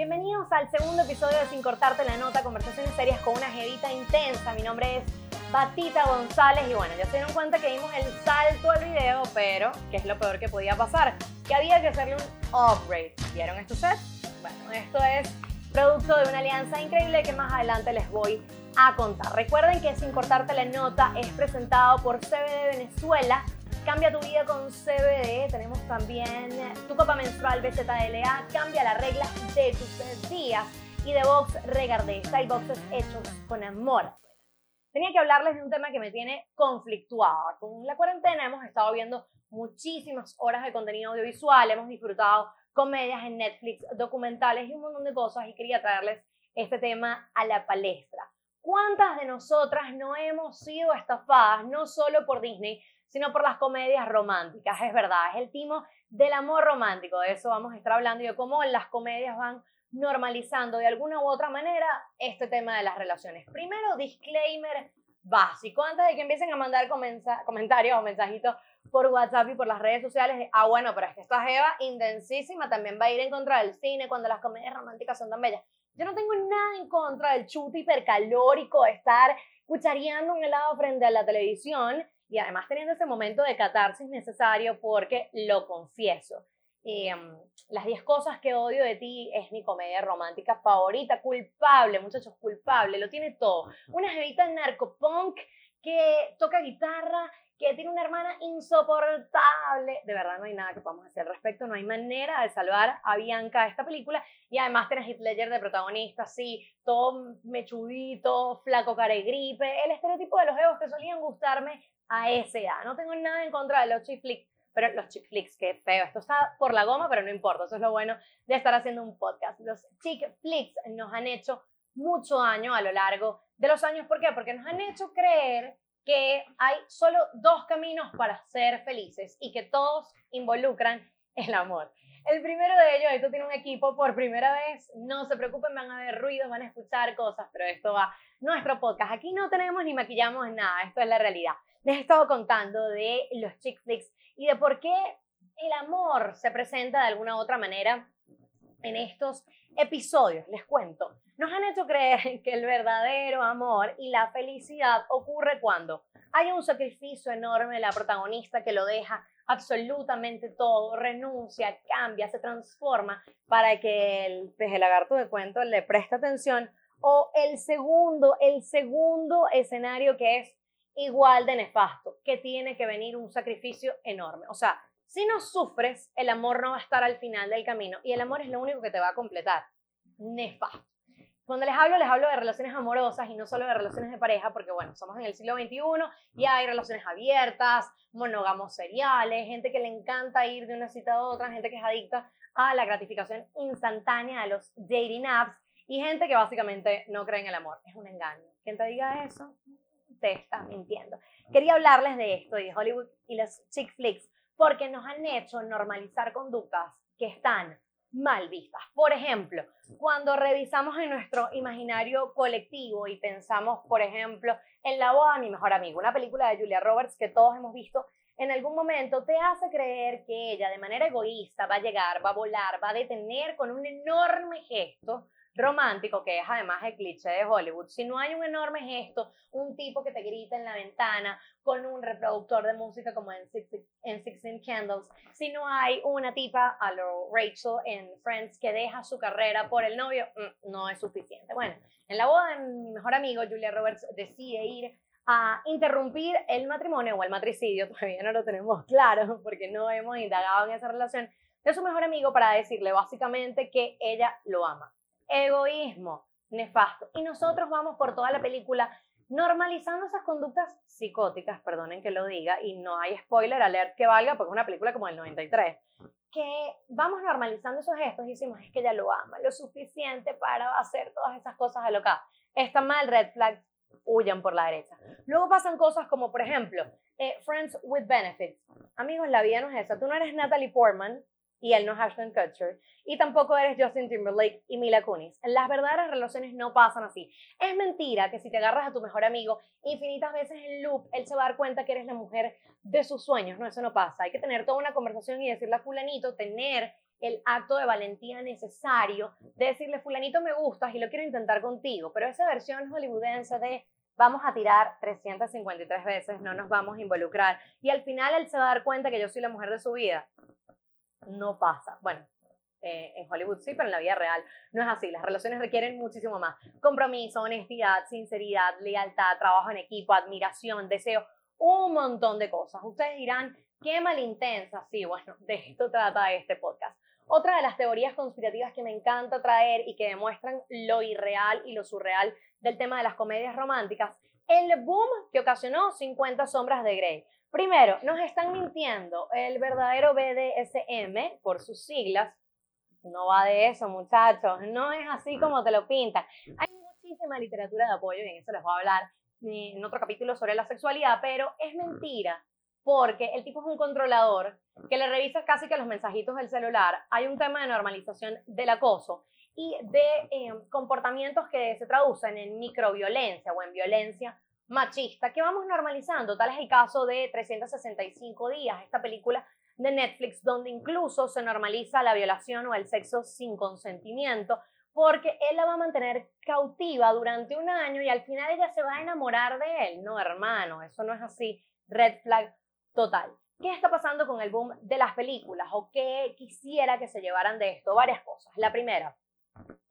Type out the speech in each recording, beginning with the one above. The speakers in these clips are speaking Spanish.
Bienvenidos al segundo episodio de Sin Cortarte la Nota, conversaciones serias con una jevita intensa. Mi nombre es Batita González y bueno, ya se dieron cuenta que dimos el salto al video, pero ¿qué es lo peor que podía pasar? Que había que hacerle un upgrade. ¿Vieron esto set? Bueno, esto es producto de una alianza increíble que más adelante les voy a contar. Recuerden que Sin Cortarte la Nota es presentado por CBD Venezuela. Cambia tu vida con CBD. Tenemos también tu copa menstrual BZLA. Cambia la regla de tus días. Y de Box Regardé. Style boxes hechos con amor. Tenía que hablarles de un tema que me tiene conflictuada. Con la cuarentena hemos estado viendo muchísimas horas de contenido audiovisual. Hemos disfrutado comedias en Netflix, documentales y un montón de cosas. Y quería traerles este tema a la palestra. ¿Cuántas de nosotras no hemos sido estafadas, no solo por Disney, sino por las comedias románticas? Es verdad, es el timo del amor romántico. De eso vamos a estar hablando y de cómo las comedias van normalizando de alguna u otra manera este tema de las relaciones. Primero, disclaimer básico, antes de que empiecen a mandar comentarios o mensajitos por WhatsApp y por las redes sociales, ah, bueno, pero es que esta Jeva intensísima también va a ir en contra del cine cuando las comedias románticas son tan bellas. Yo no tengo nada en contra del chute hipercalórico, de estar cuchareando un helado frente a la televisión y además teniendo ese momento de catarsis necesario porque lo confieso. Em, las 10 cosas que odio de ti es mi comedia romántica favorita, culpable, muchachos, culpable, lo tiene todo. Una jevita narcopunk que toca guitarra, que tiene una hermana insoportable. De verdad no hay nada que podamos hacer al respecto, no hay manera de salvar a Bianca de esta película. Y además tiene a Heath Ledger de protagonista, sí, todo mechudito, flaco, cara y gripe, el estereotipo de los egos que solían gustarme a esa edad. No tengo nada en contra de los chick flicks, pero los chick flicks, qué feo. Esto está por la goma, pero no importa. Eso es lo bueno de estar haciendo un podcast. Los chick flicks nos han hecho mucho daño a lo largo de los años. ¿Por qué? Porque nos han hecho creer que hay solo dos caminos para ser felices y que todos involucran el amor. El primero de ellos, esto tiene un equipo por primera vez, no se preocupen, van a ver ruidos, van a escuchar cosas, pero esto va nuestro podcast. Aquí no tenemos ni maquillamos nada, esto es la realidad. Les he estado contando de los chick flicks y de por qué el amor se presenta de alguna otra manera en estos episodios. Les cuento nos han hecho creer que el verdadero amor y la felicidad ocurre cuando hay un sacrificio enorme de la protagonista que lo deja absolutamente todo, renuncia, cambia, se transforma para que el peje lagarto de cuento le preste atención. O el segundo, el segundo escenario que es igual de nefasto, que tiene que venir un sacrificio enorme. O sea, si no sufres, el amor no va a estar al final del camino y el amor es lo único que te va a completar. Nefasto. Cuando les hablo, les hablo de relaciones amorosas y no solo de relaciones de pareja, porque bueno, somos en el siglo XXI y hay relaciones abiertas, monógamos seriales, gente que le encanta ir de una cita a otra, gente que es adicta a la gratificación instantánea de los dating apps y gente que básicamente no cree en el amor. Es un engaño. Quien te diga eso, te está mintiendo. Quería hablarles de esto y de Hollywood y los chick flicks porque nos han hecho normalizar conductas que están mal vistas. Por ejemplo, cuando revisamos en nuestro imaginario colectivo y pensamos, por ejemplo, en La boda de mi mejor amigo, una película de Julia Roberts que todos hemos visto en algún momento, te hace creer que ella de manera egoísta va a llegar, va a volar, va a detener con un enorme gesto romántico, que es además el cliché de Hollywood. Si no hay un enorme gesto, un tipo que te grita en la ventana con un reproductor de música como en, Sixteen Candles, si no hay una tipa a lo Rachel en Friends que deja su carrera por el novio, mm, no es suficiente. Bueno, en la boda de mi mejor amigo, Julia Roberts decide ir a interrumpir el matrimonio o el matricidio, todavía no lo tenemos claro porque no hemos indagado en esa relación, de su mejor amigo para decirle básicamente que ella lo ama egoísmo, nefasto. Y nosotros vamos por toda la película normalizando esas conductas psicóticas, perdonen que lo diga, y no hay spoiler alert que valga porque es una película como el 93, que vamos normalizando esos gestos y decimos, es que ella lo ama, lo suficiente para hacer todas esas cosas alocadas. Está mal, red flag, huyan por la derecha. Luego pasan cosas como, por ejemplo, eh, Friends with Benefits. Amigos, la vida no es esa. Tú no eres Natalie Portman, y él no es Ashton Kutcher. Y tampoco eres Justin Timberlake y Mila Kunis. Las verdaderas relaciones no pasan así. Es mentira que si te agarras a tu mejor amigo infinitas veces en loop, él se va a dar cuenta que eres la mujer de sus sueños. No, eso no pasa. Hay que tener toda una conversación y decirle a fulanito, tener el acto de valentía necesario de decirle, fulanito me gustas y lo quiero intentar contigo, pero esa versión hollywoodense de vamos a tirar 353 veces, no nos vamos a involucrar y al final él se va a dar cuenta que yo soy la mujer de su vida, no pasa. Bueno, eh, en Hollywood sí, pero en la vida real no es así. Las relaciones requieren muchísimo más. Compromiso, honestidad, sinceridad, lealtad, trabajo en equipo, admiración, deseo, un montón de cosas. Ustedes dirán, qué malintensa. Sí, bueno, de esto trata este podcast. Otra de las teorías conspirativas que me encanta traer y que demuestran lo irreal y lo surreal del tema de las comedias románticas, el boom que ocasionó 50 sombras de Grey. Primero, nos están mintiendo. El verdadero BDSM, por sus siglas, no va de eso, muchachos. No es así como te lo pintan. Hay muchísima literatura de apoyo y en eso les voy a hablar en otro capítulo sobre la sexualidad, pero es mentira porque el tipo es un controlador que le revisa casi que los mensajitos del celular. Hay un tema de normalización del acoso y de eh, comportamientos que se traducen en microviolencia o en violencia machista que vamos normalizando. Tal es el caso de 365 días, esta película de Netflix, donde incluso se normaliza la violación o el sexo sin consentimiento, porque él la va a mantener cautiva durante un año y al final ella se va a enamorar de él. No, hermano, eso no es así. Red flag total. ¿Qué está pasando con el boom de las películas o qué quisiera que se llevaran de esto? Varias cosas. La primera,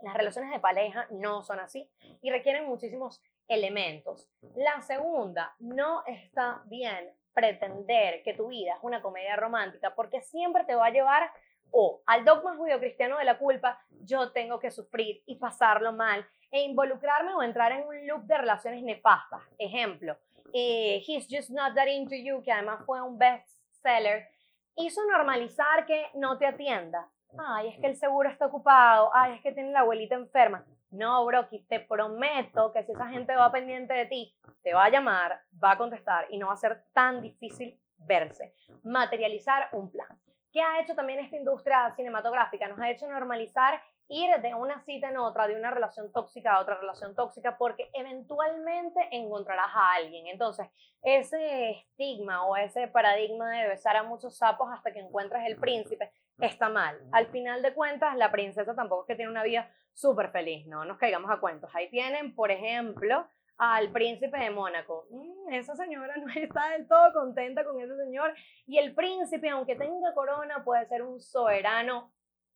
las relaciones de pareja no son así y requieren muchísimos elementos. La segunda, no está bien pretender que tu vida es una comedia romántica porque siempre te va a llevar o al dogma judío-cristiano de la culpa, yo tengo que sufrir y pasarlo mal e involucrarme o entrar en un loop de relaciones nefastas. Ejemplo, eh, He's Just Not That Into You, que además fue un bestseller, hizo normalizar que no te atienda. Ay, es que el seguro está ocupado. Ay, es que tiene la abuelita enferma. No, Brocky, te prometo que si esa gente va pendiente de ti, te va a llamar, va a contestar y no va a ser tan difícil verse. Materializar un plan. ¿Qué ha hecho también esta industria cinematográfica? Nos ha hecho normalizar ir de una cita en otra, de una relación tóxica a otra relación tóxica, porque eventualmente encontrarás a alguien. Entonces, ese estigma o ese paradigma de besar a muchos sapos hasta que encuentres el príncipe está mal. Al final de cuentas, la princesa tampoco es que tiene una vida súper feliz, no nos caigamos a cuentos. Ahí tienen, por ejemplo, al príncipe de Mónaco. Mm, esa señora no está del todo contenta con ese señor. Y el príncipe, aunque tenga corona, puede ser un soberano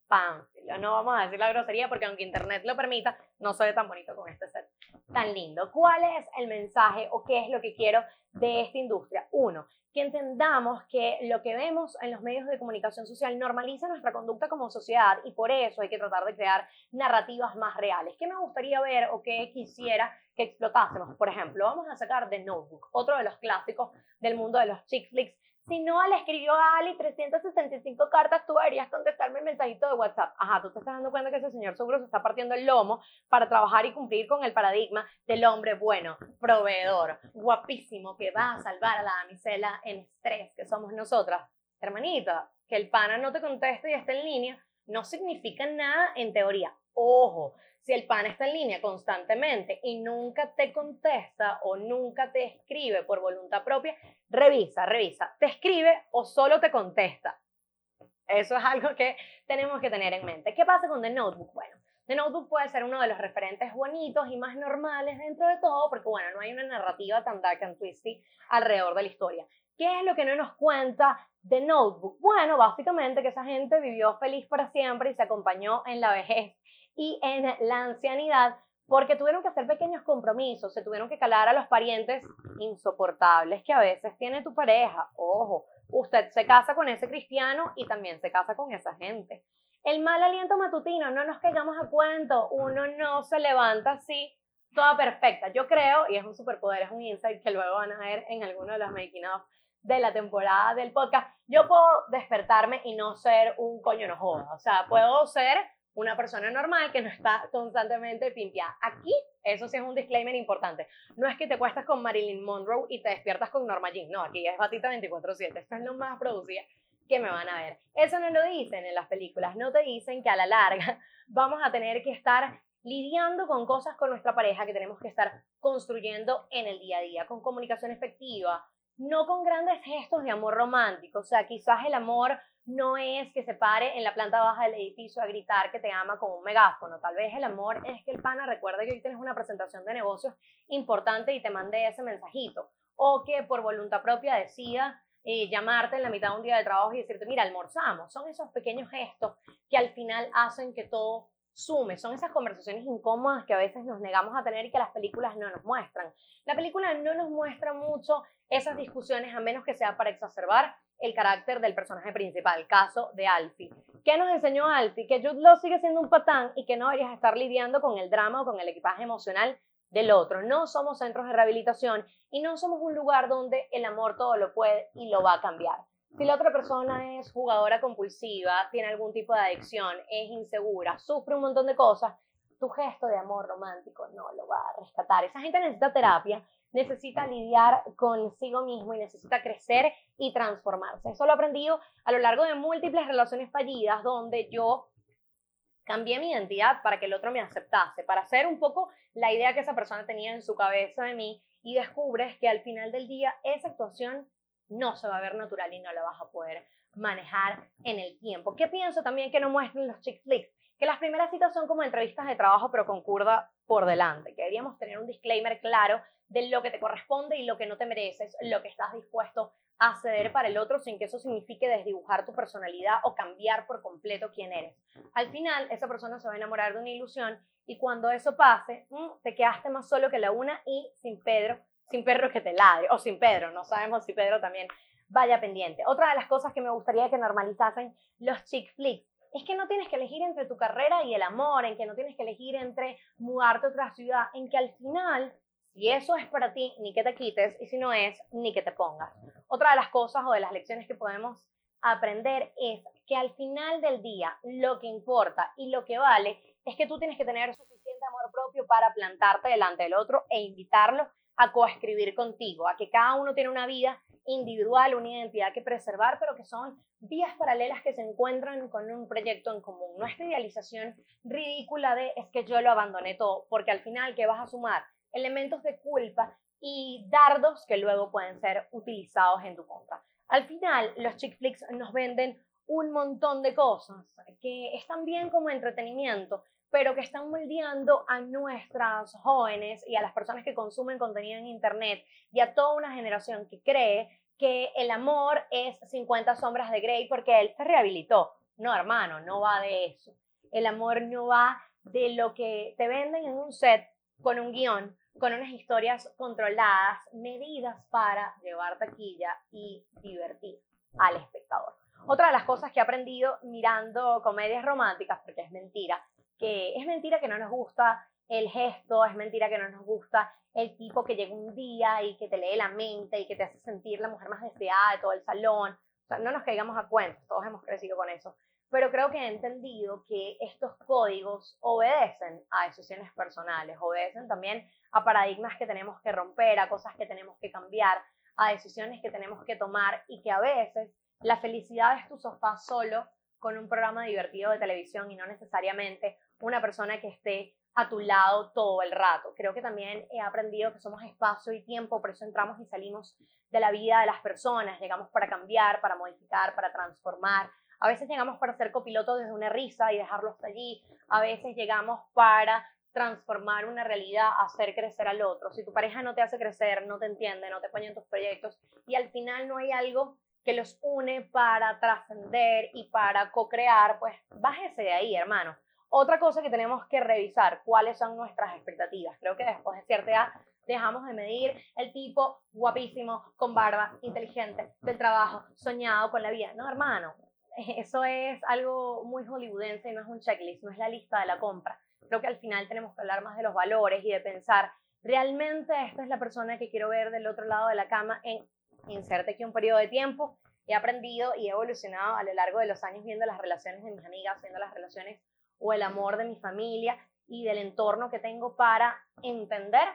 pánfilo. No vamos a decir la grosería porque aunque internet lo permita, no soy tan bonito con este set tan lindo. ¿Cuál es el mensaje o qué es lo que quiero de esta industria? Uno, que entendamos que lo que vemos en los medios de comunicación social normaliza nuestra conducta como sociedad y por eso hay que tratar de crear narrativas más reales. ¿Qué me gustaría ver o qué quisiera que explotásemos? Por ejemplo, vamos a sacar The Notebook, otro de los clásicos del mundo de los chick flicks si no le escribió a Ali 365 cartas, tú deberías contestarme el mensajito de WhatsApp. Ajá, tú te estás dando cuenta que ese señor seguro se está partiendo el lomo para trabajar y cumplir con el paradigma del hombre bueno, proveedor, guapísimo, que va a salvar a la damisela en estrés, que somos nosotras. Hermanita, que el pana no te conteste y esté en línea, no significa nada en teoría. Ojo, si el pana está en línea constantemente y nunca te contesta o nunca te escribe por voluntad propia, revisa, revisa. ¿Te escribe o solo te contesta? Eso es algo que tenemos que tener en mente. ¿Qué pasa con The Notebook? Bueno, The Notebook puede ser uno de los referentes bonitos y más normales dentro de todo, porque bueno, no hay una narrativa tan dark and twisty alrededor de la historia. ¿Qué es lo que no nos cuenta The Notebook? Bueno, básicamente que esa gente vivió feliz para siempre y se acompañó en la vejez y en la ancianidad porque tuvieron que hacer pequeños compromisos, se tuvieron que calar a los parientes insoportables que a veces tiene tu pareja. Ojo, usted se casa con ese cristiano y también se casa con esa gente. El mal aliento matutino, no nos caigamos a cuento, uno no se levanta así, toda perfecta. Yo creo, y es un superpoder, es un insight que luego van a ver en alguno de los making of de la temporada del podcast, yo puedo despertarme y no ser un coño no joda. O sea, puedo ser una persona normal que no está constantemente pimpiada. Aquí, eso sí es un disclaimer importante. No es que te cuestas con Marilyn Monroe y te despiertas con Norma Jean. No, aquí es Batita 24-7. Esto es lo más producida que me van a ver. Eso no lo dicen en las películas. No te dicen que a la larga vamos a tener que estar lidiando con cosas con nuestra pareja que tenemos que estar construyendo en el día a día, con comunicación efectiva, no con grandes gestos de amor romántico. O sea, quizás el amor no es que se pare en la planta baja del edificio a gritar que te ama con un megáfono. Tal vez el amor es que el pana recuerde que hoy tienes una presentación de negocios importante y te mande ese mensajito. O que por voluntad propia decida eh, llamarte en la mitad de un día de trabajo y decirte, mira, almorzamos. Son esos pequeños gestos que al final hacen que todo sume. Son esas conversaciones incómodas que a veces nos negamos a tener y que las películas no nos muestran. La película no nos muestra mucho esas discusiones a menos que sea para exacerbar el carácter del personaje principal, caso de Alfie. ¿Qué nos enseñó Alfie? Que Jude Law sigue siendo un patán y que no deberías estar lidiando con el drama o con el equipaje emocional del otro. No somos centros de rehabilitación y no somos un lugar donde el amor todo lo puede y lo va a cambiar. Si la otra persona es jugadora compulsiva, tiene algún tipo de adicción, es insegura, sufre un montón de cosas, tu gesto de amor romántico no lo va a rescatar. Esa gente necesita terapia, necesita lidiar consigo mismo y necesita crecer y transformarse. Eso lo he aprendido a lo largo de múltiples relaciones fallidas donde yo cambié mi identidad para que el otro me aceptase, para hacer un poco la idea que esa persona tenía en su cabeza de mí y descubres que al final del día esa actuación no se va a ver natural y no la vas a poder manejar en el tiempo. ¿Qué pienso también que no muestran los chick flicks? Que las primeras citas son como entrevistas de trabajo, pero con curda por delante. Que deberíamos tener un disclaimer claro de lo que te corresponde y lo que no te mereces, lo que estás dispuesto a ceder para el otro sin que eso signifique desdibujar tu personalidad o cambiar por completo quién eres. Al final, esa persona se va a enamorar de una ilusión y cuando eso pase, mm, te quedaste más solo que la una y sin Pedro sin perro que te ladre, o sin Pedro, no sabemos si Pedro también vaya pendiente. Otra de las cosas que me gustaría que normalizasen los chick flicks es que no tienes que elegir entre tu carrera y el amor, en que no tienes que elegir entre mudarte a otra ciudad, en que al final, si eso es para ti, ni que te quites, y si no es, ni que te pongas. Otra de las cosas o de las lecciones que podemos aprender es que al final del día lo que importa y lo que vale es que tú tienes que tener suficiente amor propio para plantarte delante del otro e invitarlo a coescribir contigo, a que cada uno tiene una vida individual, una identidad que preservar, pero que son vías paralelas que se encuentran con un proyecto en común. No esta idealización ridícula de es que yo lo abandoné todo, porque al final que vas a sumar elementos de culpa y dardos que luego pueden ser utilizados en tu contra. Al final, los chick flicks nos venden un montón de cosas que están bien como entretenimiento, pero que están moldeando a nuestras jóvenes y a las personas que consumen contenido en Internet y a toda una generación que cree que el amor es 50 sombras de Grey porque él rehabilitó. No, hermano, no va de eso. El amor no va de lo que te venden en un set con un guion, con unas historias controladas, medidas para llevar taquilla y divertir al espectador. Otra de las cosas que he aprendido mirando comedias románticas, porque es mentira, es mentira que no nos gusta el gesto, es mentira que no nos gusta el tipo que llega un día y que te lee la mente y que te hace sentir la mujer más deseada de todo el salón. O sea, no nos caigamos a cuentos, todos hemos crecido con eso. Pero creo que he entendido que estos códigos obedecen a decisiones personales, obedecen también a paradigmas que tenemos que romper, a cosas que tenemos que cambiar, a decisiones que tenemos que tomar y que a veces la felicidad es tu sofá solo con un programa divertido de televisión y no necesariamente una persona que esté a tu lado todo el rato. Creo que también he aprendido que somos espacio y tiempo, por eso entramos y salimos de la vida de las personas, llegamos para cambiar, para modificar, para transformar. A veces llegamos para ser copiloto desde una risa y dejarlo hasta allí. A veces llegamos para transformar una realidad, hacer crecer al otro. Si tu pareja no te hace crecer, no te entiende, no te pone en tus proyectos y al final no hay algo que los une para trascender y para co-crear, pues bájese de ahí, hermano. Otra cosa que tenemos que revisar, cuáles son nuestras expectativas. Creo que después de cierta edad dejamos de medir el tipo guapísimo, con barba, inteligente, del trabajo, soñado con la vida. No, hermano, eso es algo muy hollywoodense y no es un checklist, no es la lista de la compra. Creo que al final tenemos que hablar más de los valores y de pensar, realmente esta es la persona que quiero ver del otro lado de la cama en inserte aquí un periodo de tiempo. He aprendido y he evolucionado a lo largo de los años viendo las relaciones de mis amigas, viendo las relaciones o el amor de mi familia y del entorno que tengo para entender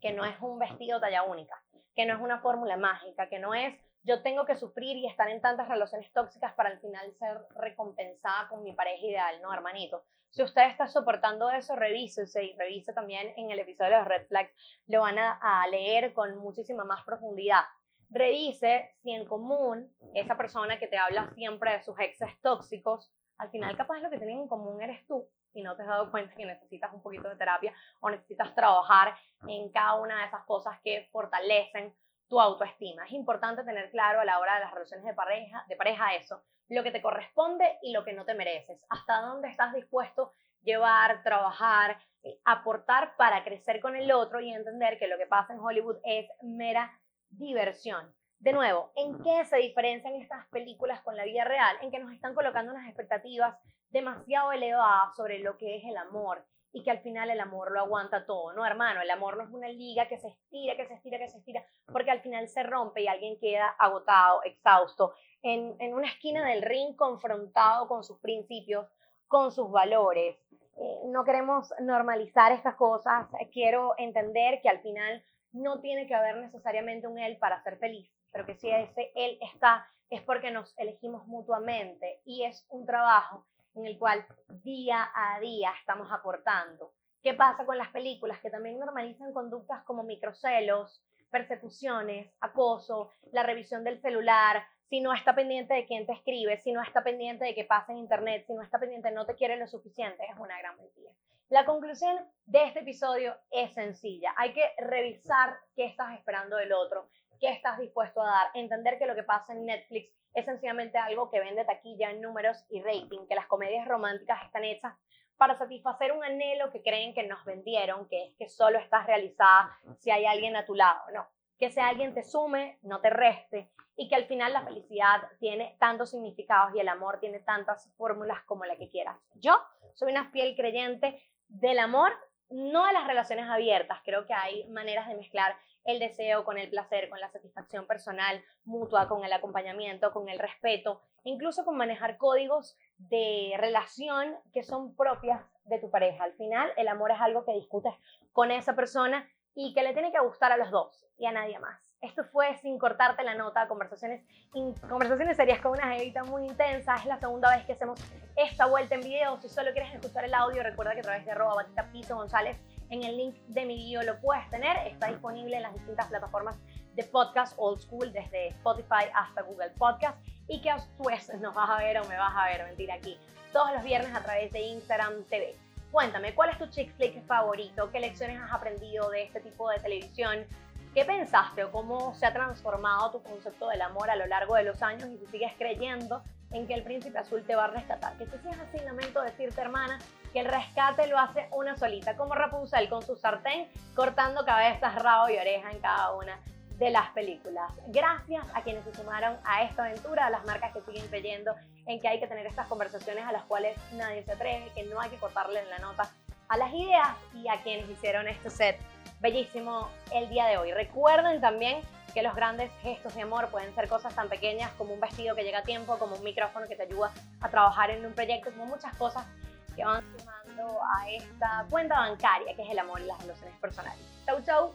que no es un vestido talla única, que no es una fórmula mágica, que no es yo tengo que sufrir y estar en tantas relaciones tóxicas para al final ser recompensada con mi pareja ideal, no, hermanito. Si usted está soportando eso, revísese y revise también en el episodio de Red Flags, lo van a, a leer con muchísima más profundidad. revise si en común esa persona que te habla siempre de sus exes tóxicos, al final capaz lo que tienen en común eres tú y no te has dado cuenta que necesitas un poquito de terapia o necesitas trabajar en cada una de esas cosas que fortalecen tu autoestima. Es importante tener claro a la hora de las relaciones de pareja, de pareja eso, lo que te corresponde y lo que no te mereces, hasta dónde estás dispuesto llevar, trabajar, eh, aportar para crecer con el otro y entender que lo que pasa en Hollywood es mera diversión. De nuevo, ¿en qué se diferencian estas películas con la vida real? En que nos están colocando unas expectativas demasiado elevadas sobre lo que es el amor y que al final el amor lo aguanta todo, ¿no, hermano? El amor no es una liga que se estira, que se estira, que se estira, porque al final se rompe y alguien queda agotado, exhausto, en, en una esquina del ring confrontado con sus principios, con sus valores. Eh, no queremos normalizar estas cosas, quiero entender que al final no tiene que haber necesariamente un él para ser feliz, pero que si ese él está es porque nos elegimos mutuamente y es un trabajo en el cual día a día estamos aportando. ¿Qué pasa con las películas que también normalizan conductas como microcelos, persecuciones, acoso, la revisión del celular, si no está pendiente de quién te escribe, si no está pendiente de qué pasa en internet, si no está pendiente no te quiere lo suficiente, es una gran mentira. La conclusión de este episodio es sencilla. Hay que revisar qué estás esperando del otro, qué estás dispuesto a dar, entender que lo que pasa en Netflix es sencillamente algo que vende taquilla números y rating, que las comedias románticas están hechas para satisfacer un anhelo que creen que nos vendieron, que es que solo estás realizada si hay alguien a tu lado. No, que ese alguien te sume, no te reste, y que al final la felicidad tiene tantos significados y el amor tiene tantas fórmulas como la que quieras. Yo soy una fiel creyente del amor, no de las relaciones abiertas. Creo que hay maneras de mezclar el deseo con el placer, con la satisfacción personal mutua, con el acompañamiento, con el respeto, incluso con manejar códigos de relación que son propias de tu pareja. Al final, el amor es algo que discutes con esa persona y que le tiene que gustar a los dos y a nadie más. Esto fue sin cortarte la nota, conversaciones, conversaciones serias con una jevita muy intensa. Es la segunda vez que hacemos esta vuelta en video. Si solo quieres escuchar el audio, recuerda que a través de arroba batita piso González en el link de mi video lo puedes tener. Está disponible en las distintas plataformas de podcast old school, desde Spotify hasta Google Podcast. Y que después nos vas a ver o me vas a ver, mentira, aquí todos los viernes a través de Instagram TV. Cuéntame, ¿cuál es tu chick flick favorito? ¿Qué lecciones has aprendido de este tipo de televisión? ¿Qué pensaste o cómo se ha transformado tu concepto del amor a lo largo de los años y si sigues creyendo en que el príncipe azul te va a rescatar? Que si es así, lamento decirte, hermana, que el rescate lo hace una solita, como Rapunzel con su sartén, cortando cabezas, rabo y oreja en cada una de las películas. Gracias a quienes se sumaron a esta aventura, a las marcas que siguen creyendo en que hay que tener estas conversaciones a las cuales nadie se atreve, que no hay que cortarle la nota a las ideas y a quienes hicieron este set bellísimo el día de hoy. Recuerden también que los grandes gestos de amor pueden ser cosas tan pequeñas como un vestido que llega a tiempo, como un micrófono que te ayuda a trabajar en un proyecto, como muchas cosas que van sumando a esta cuenta bancaria que es el amor y las relaciones personales. Chau, chau.